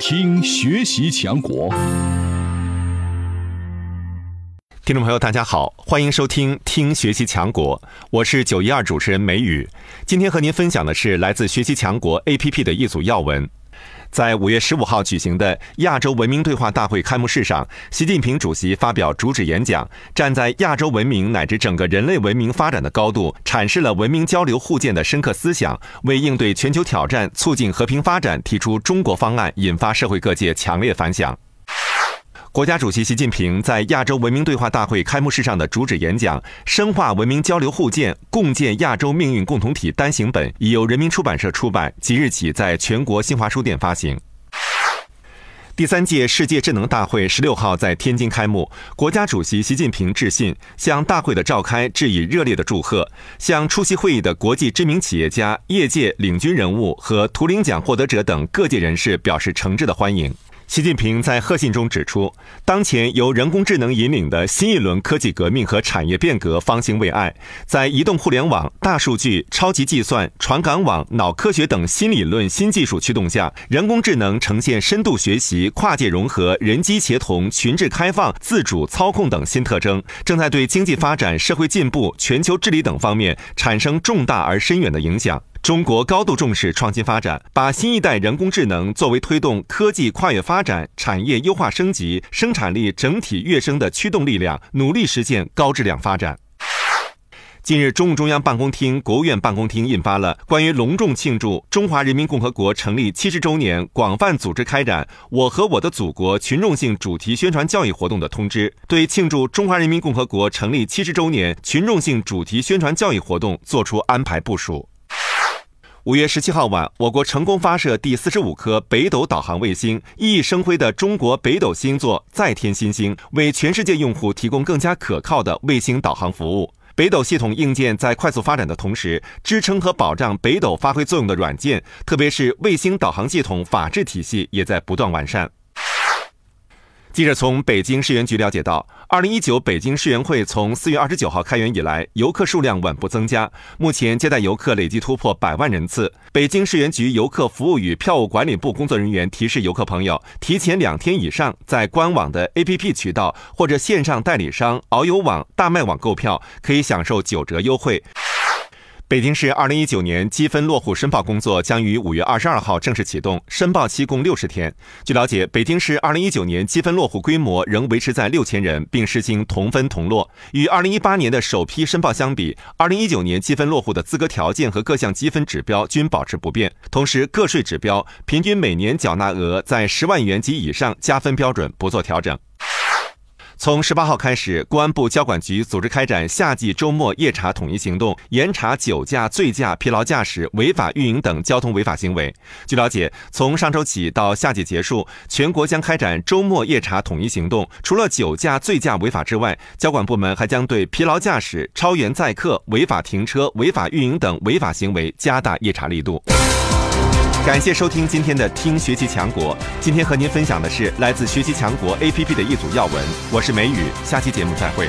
听学习强国。听众朋友，大家好，欢迎收听《听学习强国》，我是九一二主持人梅雨。今天和您分享的是来自学习强国 APP 的一组要闻。在五月十五号举行的亚洲文明对话大会开幕式上，习近平主席发表主旨演讲，站在亚洲文明乃至整个人类文明发展的高度，阐释了文明交流互鉴的深刻思想，为应对全球挑战、促进和平发展提出中国方案，引发社会各界强烈反响。国家主席习近平在亚洲文明对话大会开幕式上的主旨演讲《深化文明交流互鉴，共建亚洲命运共同体》单行本已由人民出版社出版，即日起在全国新华书店发行。第三届世界智能大会十六号在天津开幕，国家主席习近平致信，向大会的召开致以热烈的祝贺，向出席会议的国际知名企业家、业界领军人物和图灵奖获得者等各界人士表示诚挚的欢迎。习近平在贺信中指出，当前由人工智能引领的新一轮科技革命和产业变革方兴未艾，在移动互联网、大数据、超级计算、传感网、脑科学等新理论新技术驱动下，人工智能呈现深度学习、跨界融合、人机协同、群智开放、自主操控等新特征，正在对经济发展、社会进步、全球治理等方面产生重大而深远的影响。中国高度重视创新发展，把新一代人工智能作为推动科技跨越发展、产业优化升级、生产力整体跃升的驱动力量，努力实现高质量发展。近日，中共中央办公厅、国务院办公厅印发了关于隆重庆祝中华人民共和国成立七十周年，广泛组织开展“我和我的祖国”群众性主题宣传教育活动的通知，对庆祝中华人民共和国成立七十周年群众性主题宣传教育活动作出安排部署。五月十七号晚，我国成功发射第四十五颗北斗导航卫星，熠熠生辉的中国北斗星座再添新星，为全世界用户提供更加可靠的卫星导航服务。北斗系统硬件在快速发展的同时，支撑和保障北斗发挥作用的软件，特别是卫星导航系统法制体系，也在不断完善。记者从北京市园局了解到，二零一九北京世园会从四月二十九号开园以来，游客数量稳步增加，目前接待游客累计突破百万人次。北京市园局游客服务与票务管理部工作人员提示游客朋友，提前两天以上在官网的 APP 渠道或者线上代理商遨游网、大麦网购票，可以享受九折优惠。北京市二零一九年积分落户申报工作将于五月二十二号正式启动，申报期共六十天。据了解，北京市二零一九年积分落户规模仍维持在六千人，并实行同分同落。与二零一八年的首批申报相比，二零一九年积分落户的资格条件和各项积分指标均保持不变。同时，个税指标平均每年缴纳额在十万元及以上，加分标准不做调整。从十八号开始，公安部交管局组织开展夏季周末夜查统一行动，严查酒驾、醉驾、疲劳驾驶、违法运营等交通违法行为。据了解，从上周起到夏季结束，全国将开展周末夜查统一行动。除了酒驾、醉驾违法之外，交管部门还将对疲劳驾驶、超员载客、违法停车、违法运营等违法行为加大夜查力度。感谢收听今天的《听学习强国》，今天和您分享的是来自学习强国 APP 的一组要闻。我是梅雨，下期节目再会。